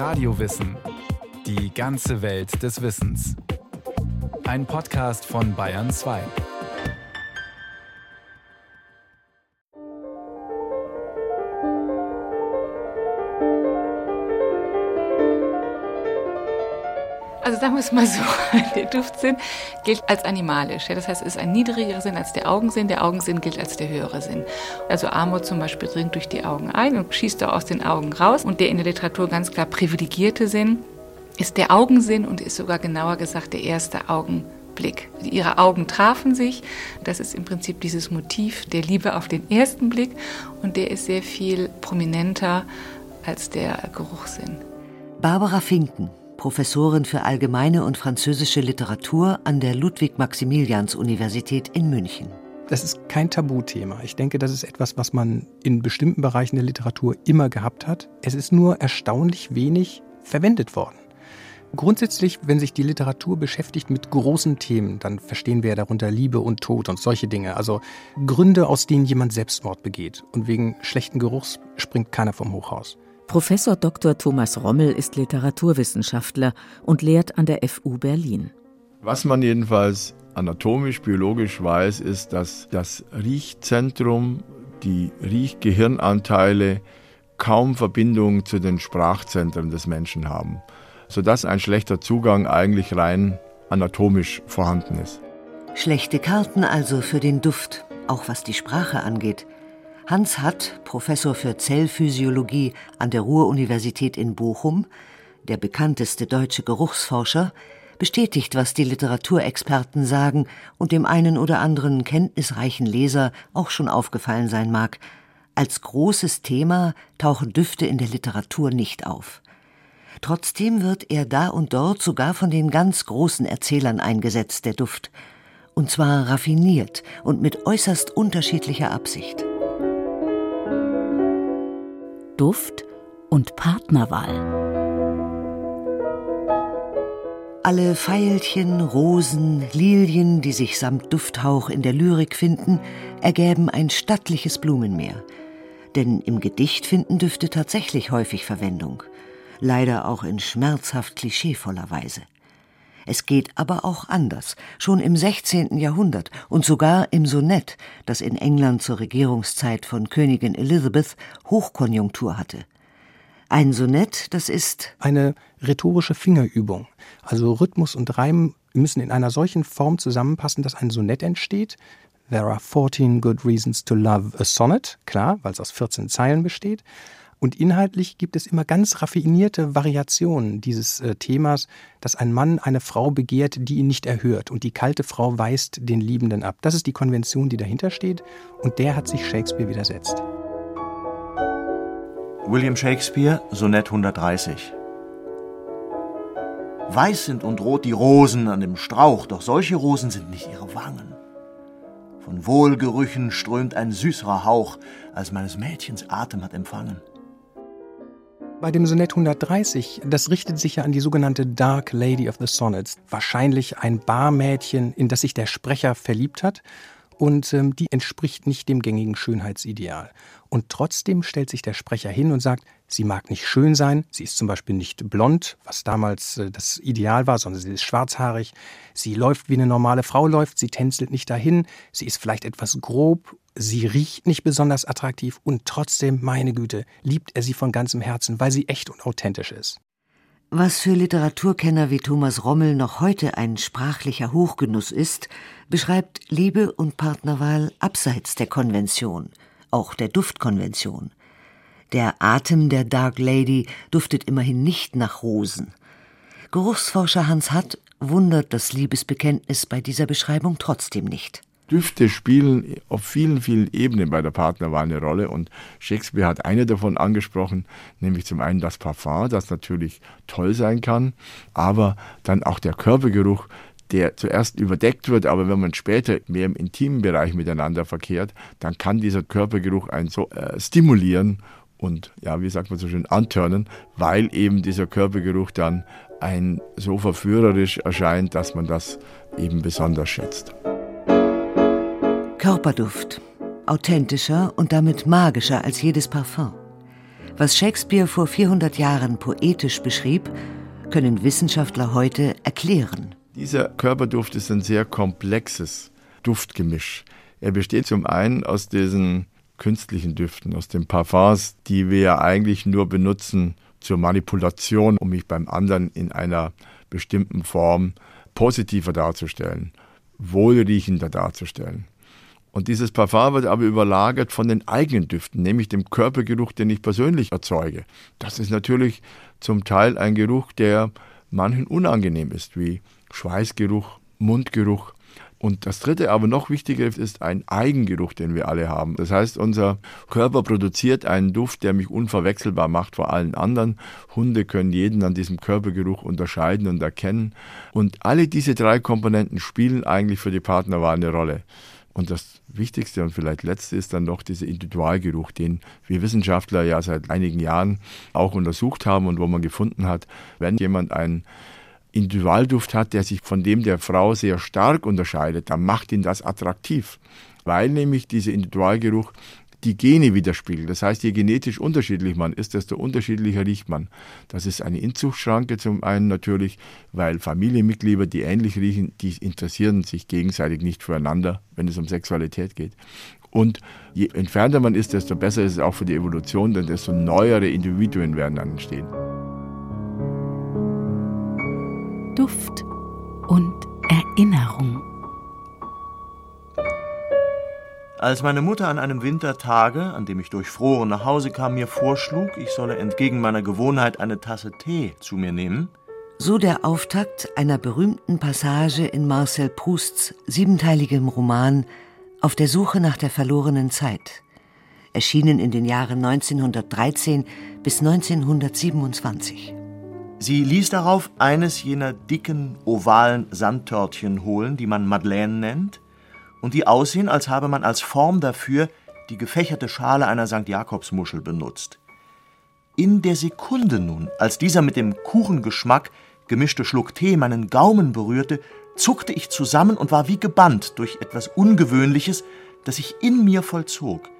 Radiowissen. Die ganze Welt des Wissens. Ein Podcast von Bayern 2. sagen wir es mal so, der Duftsinn gilt als animalisch. Das heißt, es ist ein niedrigerer Sinn als der Augensinn. Der Augensinn gilt als der höhere Sinn. Also Amor zum Beispiel dringt durch die Augen ein und schießt auch aus den Augen raus. Und der in der Literatur ganz klar privilegierte Sinn ist der Augensinn und ist sogar genauer gesagt der erste Augenblick. Ihre Augen trafen sich. Das ist im Prinzip dieses Motiv der Liebe auf den ersten Blick. Und der ist sehr viel prominenter als der Geruchssinn. Barbara Finken Professorin für allgemeine und französische Literatur an der Ludwig-Maximilians-Universität in München. Das ist kein Tabuthema. Ich denke, das ist etwas, was man in bestimmten Bereichen der Literatur immer gehabt hat. Es ist nur erstaunlich wenig verwendet worden. Grundsätzlich, wenn sich die Literatur beschäftigt mit großen Themen, dann verstehen wir darunter Liebe und Tod und solche Dinge. Also Gründe, aus denen jemand Selbstmord begeht. Und wegen schlechten Geruchs springt keiner vom Hochhaus. Professor Dr. Thomas Rommel ist Literaturwissenschaftler und lehrt an der FU Berlin. Was man jedenfalls anatomisch, biologisch weiß, ist, dass das Riechzentrum, die Riechgehirnanteile kaum Verbindung zu den Sprachzentren des Menschen haben, sodass ein schlechter Zugang eigentlich rein anatomisch vorhanden ist. Schlechte Karten also für den Duft, auch was die Sprache angeht. Hans Hatt, Professor für Zellphysiologie an der Ruhr-Universität in Bochum, der bekannteste deutsche Geruchsforscher, bestätigt, was die Literaturexperten sagen und dem einen oder anderen kenntnisreichen Leser auch schon aufgefallen sein mag. Als großes Thema tauchen Düfte in der Literatur nicht auf. Trotzdem wird er da und dort sogar von den ganz großen Erzählern eingesetzt, der Duft. Und zwar raffiniert und mit äußerst unterschiedlicher Absicht. Duft und Partnerwahl. Alle Veilchen, Rosen, Lilien, die sich samt Dufthauch in der Lyrik finden, ergäben ein stattliches Blumenmeer. Denn im Gedicht finden Düfte tatsächlich häufig Verwendung. Leider auch in schmerzhaft klischeevoller Weise. Es geht aber auch anders. Schon im 16. Jahrhundert und sogar im Sonett, das in England zur Regierungszeit von Königin Elizabeth Hochkonjunktur hatte. Ein Sonett, das ist eine rhetorische Fingerübung. Also Rhythmus und Reim müssen in einer solchen Form zusammenpassen, dass ein Sonett entsteht. There are 14 good reasons to love a sonnet, klar, weil es aus 14 Zeilen besteht. Und inhaltlich gibt es immer ganz raffinierte Variationen dieses äh, Themas, dass ein Mann eine Frau begehrt, die ihn nicht erhört und die kalte Frau weist den Liebenden ab. Das ist die Konvention, die dahinter steht und der hat sich Shakespeare widersetzt. William Shakespeare, Sonett 130. Weiß sind und rot die Rosen an dem Strauch, doch solche Rosen sind nicht ihre Wangen. Von Wohlgerüchen strömt ein süßerer Hauch, als meines Mädchens Atem hat empfangen. Bei dem Sonett 130, das richtet sich ja an die sogenannte Dark Lady of the Sonnets. Wahrscheinlich ein Barmädchen, in das sich der Sprecher verliebt hat. Und ähm, die entspricht nicht dem gängigen Schönheitsideal. Und trotzdem stellt sich der Sprecher hin und sagt, sie mag nicht schön sein, sie ist zum Beispiel nicht blond, was damals äh, das Ideal war, sondern sie ist schwarzhaarig, sie läuft wie eine normale Frau läuft, sie tänzelt nicht dahin, sie ist vielleicht etwas grob Sie riecht nicht besonders attraktiv und trotzdem, meine Güte, liebt er sie von ganzem Herzen, weil sie echt und authentisch ist. Was für Literaturkenner wie Thomas Rommel noch heute ein sprachlicher Hochgenuss ist, beschreibt Liebe und Partnerwahl abseits der Konvention, auch der Duftkonvention. Der Atem der Dark Lady duftet immerhin nicht nach Rosen. Geruchsforscher Hans Hatt wundert das Liebesbekenntnis bei dieser Beschreibung trotzdem nicht. Düfte spielen auf vielen, vielen Ebenen bei der Partnerwahl eine Rolle und Shakespeare hat eine davon angesprochen, nämlich zum einen das Parfum, das natürlich toll sein kann, aber dann auch der Körpergeruch, der zuerst überdeckt wird, aber wenn man später mehr im intimen Bereich miteinander verkehrt, dann kann dieser Körpergeruch einen so äh, stimulieren und ja, wie sagt man so schön, antörnen, weil eben dieser Körpergeruch dann ein so verführerisch erscheint, dass man das eben besonders schätzt. Körperduft. Authentischer und damit magischer als jedes Parfum. Was Shakespeare vor 400 Jahren poetisch beschrieb, können Wissenschaftler heute erklären. Dieser Körperduft ist ein sehr komplexes Duftgemisch. Er besteht zum einen aus diesen künstlichen Düften, aus den Parfums, die wir ja eigentlich nur benutzen zur Manipulation, um mich beim anderen in einer bestimmten Form positiver darzustellen, wohlriechender darzustellen. Und dieses Parfum wird aber überlagert von den eigenen Düften, nämlich dem Körpergeruch, den ich persönlich erzeuge. Das ist natürlich zum Teil ein Geruch, der manchen unangenehm ist, wie Schweißgeruch, Mundgeruch. Und das dritte, aber noch wichtiger ist ein Eigengeruch, den wir alle haben. Das heißt, unser Körper produziert einen Duft, der mich unverwechselbar macht vor allen anderen. Hunde können jeden an diesem Körpergeruch unterscheiden und erkennen. Und alle diese drei Komponenten spielen eigentlich für die Partnerwahl eine Rolle. Und das Wichtigste und vielleicht Letzte ist dann noch dieser Individualgeruch, den wir Wissenschaftler ja seit einigen Jahren auch untersucht haben und wo man gefunden hat, wenn jemand einen Individualduft hat, der sich von dem der Frau sehr stark unterscheidet, dann macht ihn das attraktiv, weil nämlich dieser Individualgeruch die Gene widerspiegelt. Das heißt, je genetisch unterschiedlich man ist, desto unterschiedlicher riecht man. Das ist eine Inzuchtschranke zum einen natürlich, weil Familienmitglieder, die ähnlich riechen, die interessieren sich gegenseitig nicht füreinander, wenn es um Sexualität geht. Und je entfernter man ist, desto besser ist es auch für die Evolution, denn desto neuere Individuen werden dann entstehen. Duft und Erinnerung. Als meine Mutter an einem Wintertage, an dem ich durchfroren nach Hause kam, mir vorschlug, ich solle entgegen meiner Gewohnheit eine Tasse Tee zu mir nehmen, so der Auftakt einer berühmten Passage in Marcel Prousts siebenteiligem Roman Auf der Suche nach der verlorenen Zeit, erschienen in den Jahren 1913 bis 1927. Sie ließ darauf eines jener dicken, ovalen Sandtörtchen holen, die man Madeleine nennt, und die aussehen, als habe man als Form dafür die gefächerte Schale einer St. Jakobsmuschel benutzt. In der Sekunde nun, als dieser mit dem Kuchengeschmack gemischte Schluck Tee meinen Gaumen berührte, zuckte ich zusammen und war wie gebannt durch etwas Ungewöhnliches, das sich in mir vollzog.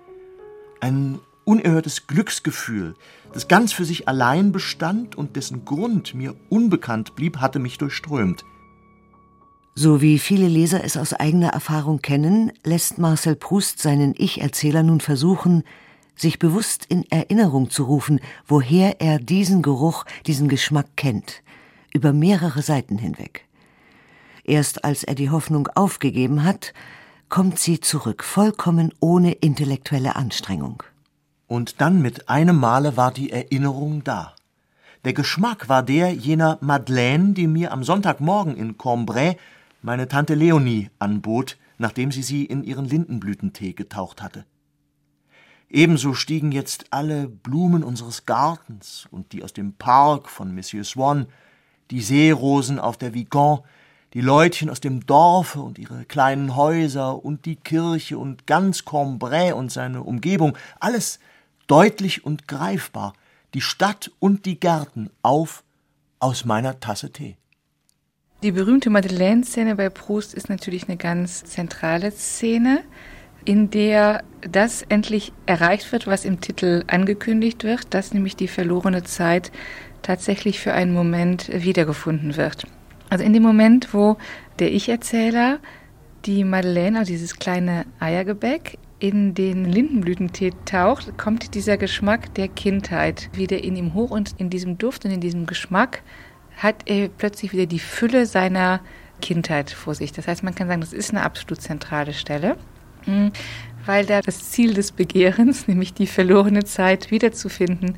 Ein unerhörtes Glücksgefühl, das ganz für sich allein bestand und dessen Grund mir unbekannt blieb, hatte mich durchströmt. So wie viele Leser es aus eigener Erfahrung kennen, lässt Marcel Proust seinen Ich-Erzähler nun versuchen, sich bewusst in Erinnerung zu rufen, woher er diesen Geruch, diesen Geschmack kennt, über mehrere Seiten hinweg. Erst als er die Hoffnung aufgegeben hat, kommt sie zurück, vollkommen ohne intellektuelle Anstrengung. Und dann mit einem Male war die Erinnerung da. Der Geschmack war der jener Madeleine, die mir am Sonntagmorgen in Cambrai meine Tante Leonie anbot, nachdem sie sie in ihren Lindenblütentee getaucht hatte. Ebenso stiegen jetzt alle Blumen unseres Gartens und die aus dem Park von Monsieur Swan, die Seerosen auf der Vigan, die Leutchen aus dem Dorfe und ihre kleinen Häuser und die Kirche und ganz Cambrai und seine Umgebung, alles deutlich und greifbar, die Stadt und die Gärten auf aus meiner Tasse Tee. Die berühmte Madeleine-Szene bei Proust ist natürlich eine ganz zentrale Szene, in der das endlich erreicht wird, was im Titel angekündigt wird, dass nämlich die verlorene Zeit tatsächlich für einen Moment wiedergefunden wird. Also in dem Moment, wo der Ich-Erzähler die Madeleine, also dieses kleine Eiergebäck, in den Lindenblütentee taucht, kommt dieser Geschmack der Kindheit wieder in ihm hoch und in diesem Duft und in diesem Geschmack hat er plötzlich wieder die Fülle seiner Kindheit vor sich. Das heißt, man kann sagen, das ist eine absolut zentrale Stelle, hm, weil da das Ziel des Begehrens, nämlich die verlorene Zeit wiederzufinden,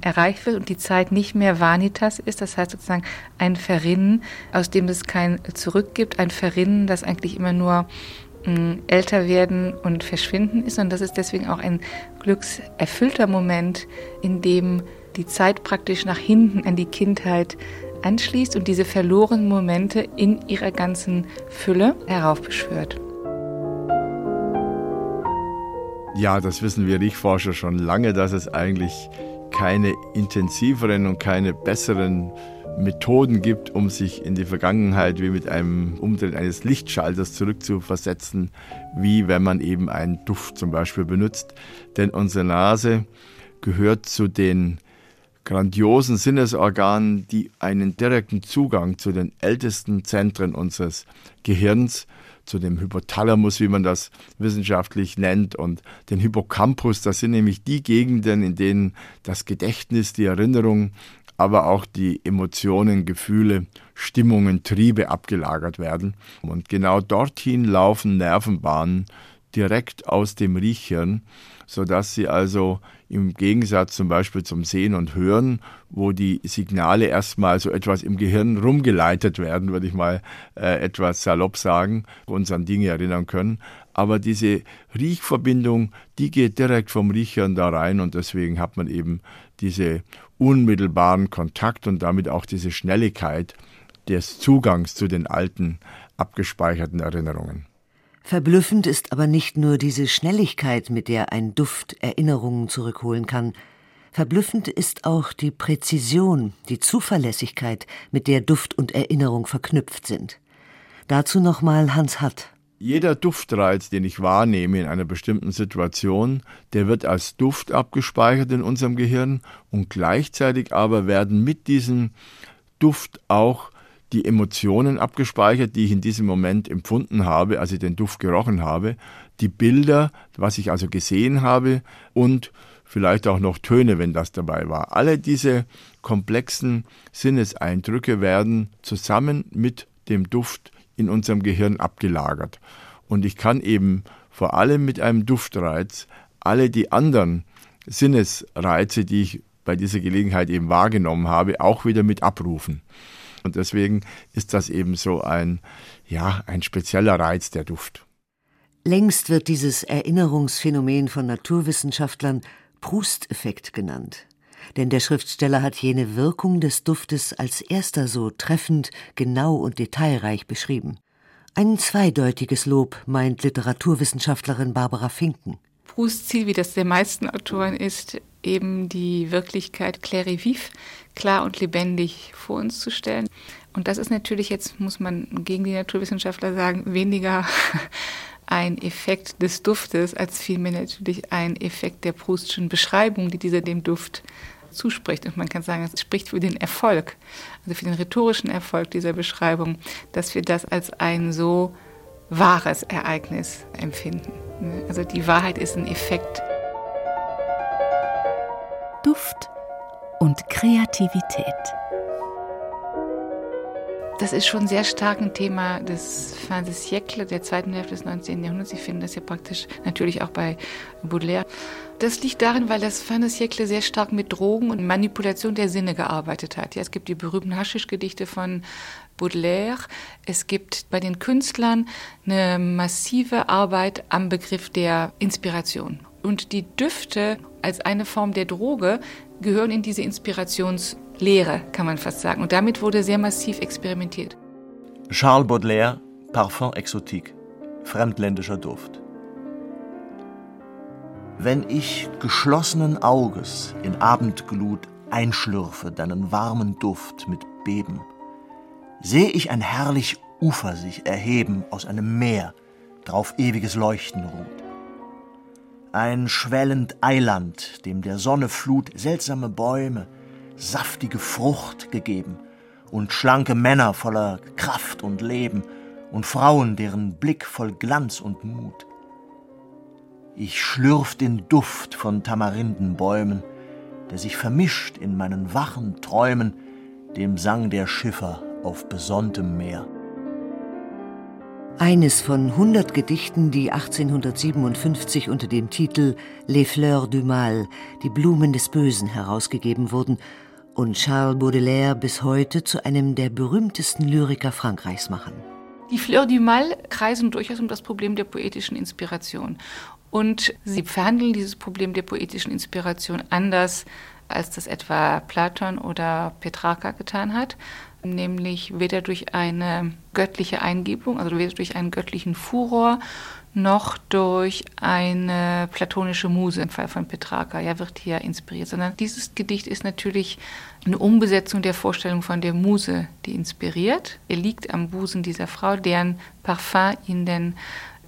erreicht wird und die Zeit nicht mehr Vanitas ist, das heißt sozusagen ein Verrinnen, aus dem es kein Zurück gibt, ein Verrinnen, das eigentlich immer nur älter werden und verschwinden ist und das ist deswegen auch ein glückserfüllter Moment, in dem die Zeit praktisch nach hinten an die Kindheit anschließt und diese verlorenen Momente in ihrer ganzen Fülle heraufbeschwört. Ja, das wissen wir Riechforscher schon lange, dass es eigentlich keine intensiveren und keine besseren Methoden gibt, um sich in die Vergangenheit wie mit einem Umdrehen eines Lichtschalters zurückzuversetzen, wie wenn man eben einen Duft zum Beispiel benutzt. Denn unsere Nase gehört zu den grandiosen Sinnesorganen, die einen direkten Zugang zu den ältesten Zentren unseres Gehirns, zu dem Hypothalamus, wie man das wissenschaftlich nennt, und den Hippocampus. Das sind nämlich die Gegenden, in denen das Gedächtnis, die Erinnerung, aber auch die Emotionen, Gefühle, Stimmungen, Triebe abgelagert werden. Und genau dorthin laufen Nervenbahnen direkt aus dem Riechhirn, sodass sie also im Gegensatz zum Beispiel zum Sehen und Hören, wo die Signale erstmal so etwas im Gehirn rumgeleitet werden, würde ich mal äh, etwas salopp sagen, uns an Dinge erinnern können. Aber diese Riechverbindung, die geht direkt vom Riechhirn da rein und deswegen hat man eben diese unmittelbaren Kontakt und damit auch diese Schnelligkeit des Zugangs zu den alten abgespeicherten Erinnerungen. Verblüffend ist aber nicht nur diese Schnelligkeit, mit der ein Duft Erinnerungen zurückholen kann, verblüffend ist auch die Präzision, die Zuverlässigkeit, mit der Duft und Erinnerung verknüpft sind. Dazu nochmal Hans Hatt. Jeder Duftreiz, den ich wahrnehme in einer bestimmten Situation, der wird als Duft abgespeichert in unserem Gehirn und gleichzeitig aber werden mit diesem Duft auch die Emotionen abgespeichert, die ich in diesem Moment empfunden habe, als ich den Duft gerochen habe, die Bilder, was ich also gesehen habe und vielleicht auch noch Töne, wenn das dabei war. Alle diese komplexen Sinneseindrücke werden zusammen mit dem Duft in unserem Gehirn abgelagert. Und ich kann eben vor allem mit einem Duftreiz alle die anderen Sinnesreize, die ich bei dieser Gelegenheit eben wahrgenommen habe, auch wieder mit abrufen. Und deswegen ist das eben so ein, ja, ein spezieller Reiz, der Duft. Längst wird dieses Erinnerungsphänomen von Naturwissenschaftlern Proust-Effekt genannt. Denn der Schriftsteller hat jene Wirkung des Duftes als erster so treffend, genau und detailreich beschrieben. Ein zweideutiges Lob meint Literaturwissenschaftlerin Barbara Finken. Prousts Ziel, wie das der meisten Autoren ist, eben die Wirklichkeit clair vif, klar und lebendig vor uns zu stellen. Und das ist natürlich jetzt, muss man gegen die Naturwissenschaftler sagen, weniger ein Effekt des Duftes, als vielmehr natürlich ein Effekt der Proustschen Beschreibung, die dieser dem Duft zuspricht. Und man kann sagen, es spricht für den Erfolg, also für den rhetorischen Erfolg dieser Beschreibung, dass wir das als ein so wahres Ereignis empfinden. Also die Wahrheit ist ein Effekt. Duft und Kreativität. Das ist schon sehr stark ein Thema des Fin de siècle, der zweiten Hälfte des 19. Jahrhunderts. Sie finden das ja praktisch natürlich auch bei Baudelaire. Das liegt darin, weil das Fin de siècle sehr stark mit Drogen und Manipulation der Sinne gearbeitet hat. Ja, es gibt die berühmten Haschisch-Gedichte von Baudelaire. Es gibt bei den Künstlern eine massive Arbeit am Begriff der Inspiration. Und die Düfte als eine Form der Droge gehören in diese Inspirationslehre, kann man fast sagen. Und damit wurde sehr massiv experimentiert. Charles Baudelaire, Parfum exotique, fremdländischer Duft. Wenn ich geschlossenen Auges in Abendglut einschlürfe deinen warmen Duft mit Beben, sehe ich ein herrlich Ufer sich erheben aus einem Meer, drauf ewiges Leuchten ruht ein schwellend Eiland, dem der Sonne Flut seltsame Bäume, saftige Frucht gegeben und schlanke Männer voller Kraft und Leben und Frauen, deren Blick voll Glanz und Mut. Ich schlürf den Duft von Tamarindenbäumen, der sich vermischt in meinen wachen Träumen dem Sang der Schiffer auf besonntem Meer. Eines von 100 Gedichten, die 1857 unter dem Titel Les Fleurs du Mal, die Blumen des Bösen, herausgegeben wurden und Charles Baudelaire bis heute zu einem der berühmtesten Lyriker Frankreichs machen. Die Fleurs du Mal kreisen durchaus um das Problem der poetischen Inspiration. Und sie verhandeln dieses Problem der poetischen Inspiration anders, als das etwa Platon oder Petrarca getan hat, nämlich weder durch eine göttliche Eingebung, also weder durch einen göttlichen Furor, noch durch eine platonische Muse im Fall von Petrarca, ja, wird hier inspiriert, sondern dieses Gedicht ist natürlich eine Umbesetzung der Vorstellung von der Muse, die inspiriert. Er liegt am Busen dieser Frau, deren Parfum ihn denn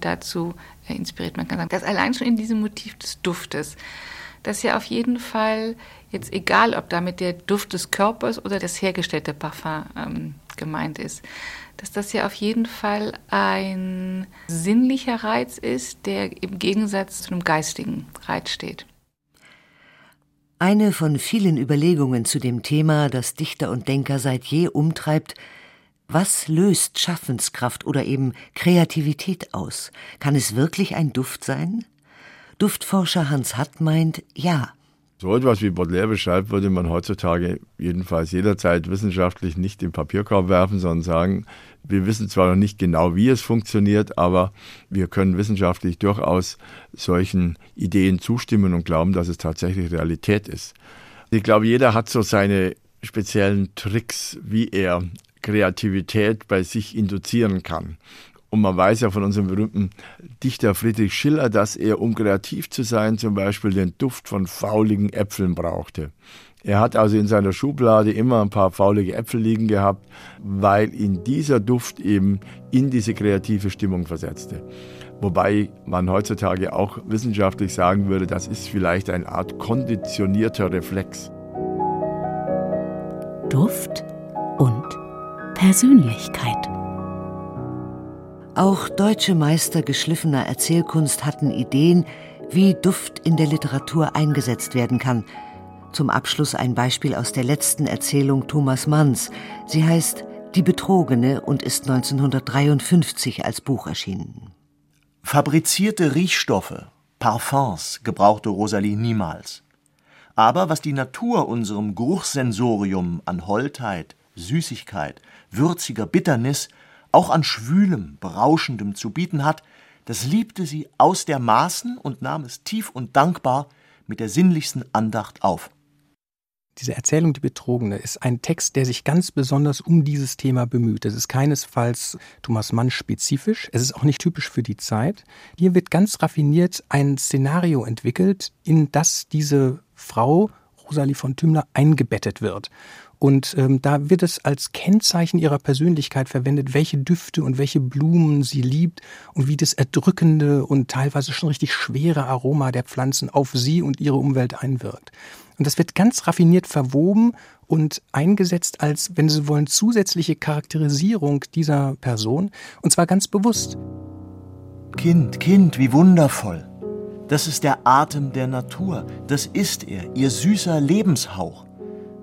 dazu inspiriert. Man kann sagen, das allein schon in diesem Motiv des Duftes dass ja auf jeden Fall, jetzt egal ob damit der Duft des Körpers oder das hergestellte Parfum ähm, gemeint ist, dass das ja auf jeden Fall ein sinnlicher Reiz ist, der im Gegensatz zu einem geistigen Reiz steht. Eine von vielen Überlegungen zu dem Thema, das Dichter und Denker seit je umtreibt, was löst Schaffenskraft oder eben Kreativität aus? Kann es wirklich ein Duft sein? Duftforscher Hans Hatt meint, ja. So etwas wie Baudelaire beschreibt, würde man heutzutage jedenfalls jederzeit wissenschaftlich nicht im Papierkorb werfen, sondern sagen, wir wissen zwar noch nicht genau, wie es funktioniert, aber wir können wissenschaftlich durchaus solchen Ideen zustimmen und glauben, dass es tatsächlich Realität ist. Ich glaube, jeder hat so seine speziellen Tricks, wie er Kreativität bei sich induzieren kann. Und man weiß ja von unserem berühmten Dichter Friedrich Schiller, dass er, um kreativ zu sein, zum Beispiel den Duft von fauligen Äpfeln brauchte. Er hat also in seiner Schublade immer ein paar faulige Äpfel liegen gehabt, weil ihn dieser Duft eben in diese kreative Stimmung versetzte. Wobei man heutzutage auch wissenschaftlich sagen würde, das ist vielleicht eine Art konditionierter Reflex. Duft und Persönlichkeit. Auch deutsche Meister geschliffener Erzählkunst hatten Ideen, wie Duft in der Literatur eingesetzt werden kann. Zum Abschluss ein Beispiel aus der letzten Erzählung Thomas Manns. Sie heißt Die Betrogene und ist 1953 als Buch erschienen. Fabrizierte Riechstoffe, Parfums gebrauchte Rosalie niemals. Aber was die Natur unserem Geruchssensorium an Holdheit, Süßigkeit, würziger Bitternis, auch an schwülem, berauschendem zu bieten hat, das liebte sie aus der Maßen und nahm es tief und dankbar mit der sinnlichsten Andacht auf. Diese Erzählung Die Betrogene ist ein Text, der sich ganz besonders um dieses Thema bemüht. Es ist keinesfalls Thomas Mann spezifisch, es ist auch nicht typisch für die Zeit. Hier wird ganz raffiniert ein Szenario entwickelt, in das diese Frau Rosalie von Tümler eingebettet wird. Und ähm, da wird es als Kennzeichen ihrer Persönlichkeit verwendet, welche Düfte und welche Blumen sie liebt und wie das erdrückende und teilweise schon richtig schwere Aroma der Pflanzen auf sie und ihre Umwelt einwirkt. Und das wird ganz raffiniert verwoben und eingesetzt als, wenn Sie wollen, zusätzliche Charakterisierung dieser Person. Und zwar ganz bewusst. Kind, Kind, wie wundervoll. Das ist der Atem der Natur. Das ist er, ihr süßer Lebenshauch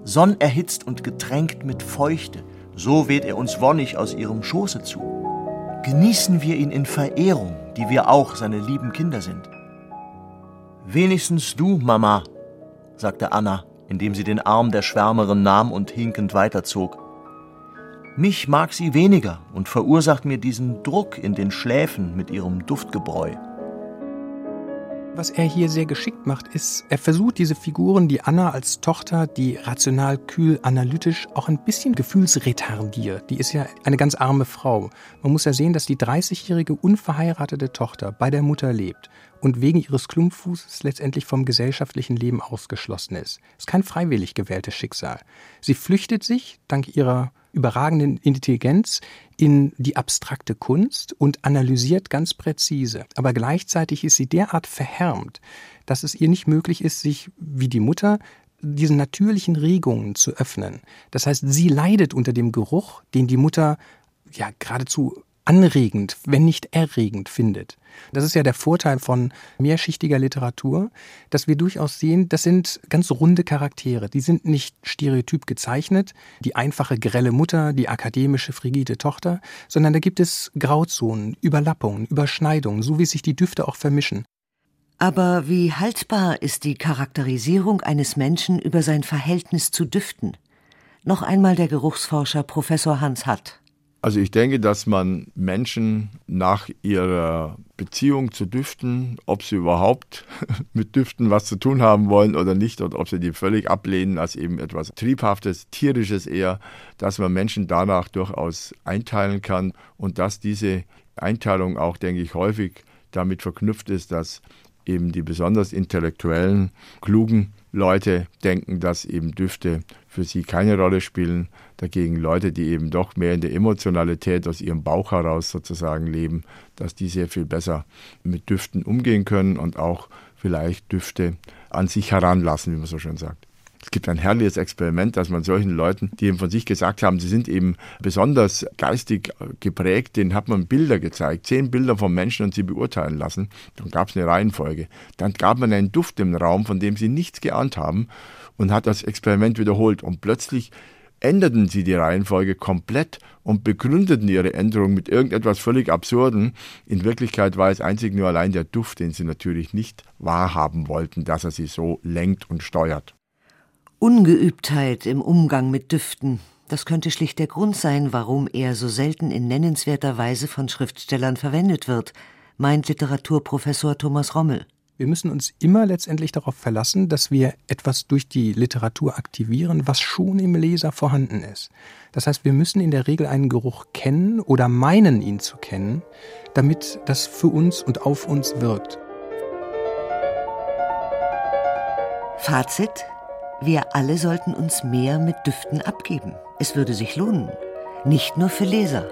sonnerhitzt und getränkt mit Feuchte, so weht er uns wonnig aus ihrem Schoße zu. Genießen wir ihn in Verehrung, die wir auch seine lieben Kinder sind. Wenigstens du, Mama, sagte Anna, indem sie den Arm der Schwärmerin nahm und hinkend weiterzog. Mich mag sie weniger und verursacht mir diesen Druck in den Schläfen mit ihrem Duftgebräu. Was er hier sehr geschickt macht, ist, er versucht diese Figuren, die Anna als Tochter, die rational, kühl, analytisch, auch ein bisschen gefühlsretardiert. Die ist ja eine ganz arme Frau. Man muss ja sehen, dass die 30-jährige unverheiratete Tochter bei der Mutter lebt und wegen ihres Klumpfußes letztendlich vom gesellschaftlichen Leben ausgeschlossen ist. Ist kein freiwillig gewähltes Schicksal. Sie flüchtet sich, dank ihrer überragenden Intelligenz in die abstrakte Kunst und analysiert ganz präzise. Aber gleichzeitig ist sie derart verhärmt, dass es ihr nicht möglich ist, sich wie die Mutter diesen natürlichen Regungen zu öffnen. Das heißt, sie leidet unter dem Geruch, den die Mutter ja geradezu anregend, wenn nicht erregend findet. Das ist ja der Vorteil von mehrschichtiger Literatur, dass wir durchaus sehen, das sind ganz runde Charaktere. Die sind nicht stereotyp gezeichnet, die einfache grelle Mutter, die akademische frigide Tochter, sondern da gibt es Grauzonen, Überlappungen, Überschneidungen, so wie sich die Düfte auch vermischen. Aber wie haltbar ist die Charakterisierung eines Menschen über sein Verhältnis zu Düften? Noch einmal der Geruchsforscher Professor Hans Hatt. Also ich denke, dass man Menschen nach ihrer Beziehung zu Düften, ob sie überhaupt mit Düften was zu tun haben wollen oder nicht, oder ob sie die völlig ablehnen als eben etwas Triebhaftes, Tierisches eher, dass man Menschen danach durchaus einteilen kann und dass diese Einteilung auch, denke ich, häufig damit verknüpft ist, dass eben die besonders intellektuellen, klugen Leute denken, dass eben Düfte für sie keine Rolle spielen. Dagegen Leute, die eben doch mehr in der Emotionalität aus ihrem Bauch heraus sozusagen leben, dass die sehr viel besser mit Düften umgehen können und auch vielleicht Düfte an sich heranlassen, wie man so schön sagt. Es gibt ein herrliches Experiment, dass man solchen Leuten, die eben von sich gesagt haben, sie sind eben besonders geistig geprägt, denen hat man Bilder gezeigt, zehn Bilder von Menschen und sie beurteilen lassen. Dann gab es eine Reihenfolge. Dann gab man einen Duft im Raum, von dem sie nichts geahnt haben und hat das Experiment wiederholt. Und plötzlich änderten sie die Reihenfolge komplett und begründeten ihre Änderung mit irgendetwas völlig Absurden. In Wirklichkeit war es einzig nur allein der Duft, den sie natürlich nicht wahrhaben wollten, dass er sie so lenkt und steuert. Ungeübtheit im Umgang mit Düften, das könnte schlicht der Grund sein, warum er so selten in nennenswerter Weise von Schriftstellern verwendet wird, meint Literaturprofessor Thomas Rommel. Wir müssen uns immer letztendlich darauf verlassen, dass wir etwas durch die Literatur aktivieren, was schon im Leser vorhanden ist. Das heißt, wir müssen in der Regel einen Geruch kennen oder meinen ihn zu kennen, damit das für uns und auf uns wirkt. Fazit wir alle sollten uns mehr mit Düften abgeben. Es würde sich lohnen. Nicht nur für Leser.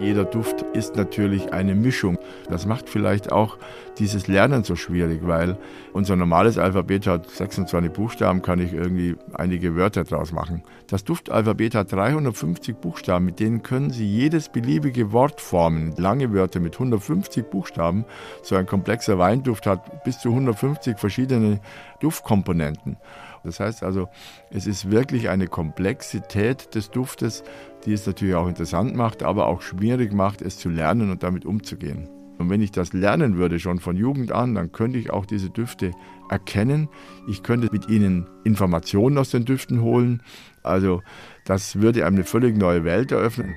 Jeder Duft ist natürlich eine Mischung. Das macht vielleicht auch dieses Lernen so schwierig, weil unser normales Alphabet hat 26 Buchstaben, kann ich irgendwie einige Wörter draus machen. Das Duftalphabet hat 350 Buchstaben, mit denen können Sie jedes beliebige Wort formen. Lange Wörter mit 150 Buchstaben. So ein komplexer Weinduft hat bis zu 150 verschiedene Duftkomponenten. Das heißt also, es ist wirklich eine Komplexität des Duftes, die es natürlich auch interessant macht, aber auch schwierig macht, es zu lernen und damit umzugehen. Und wenn ich das lernen würde, schon von Jugend an, dann könnte ich auch diese Düfte erkennen. Ich könnte mit ihnen Informationen aus den Düften holen. Also das würde einem eine völlig neue Welt eröffnen.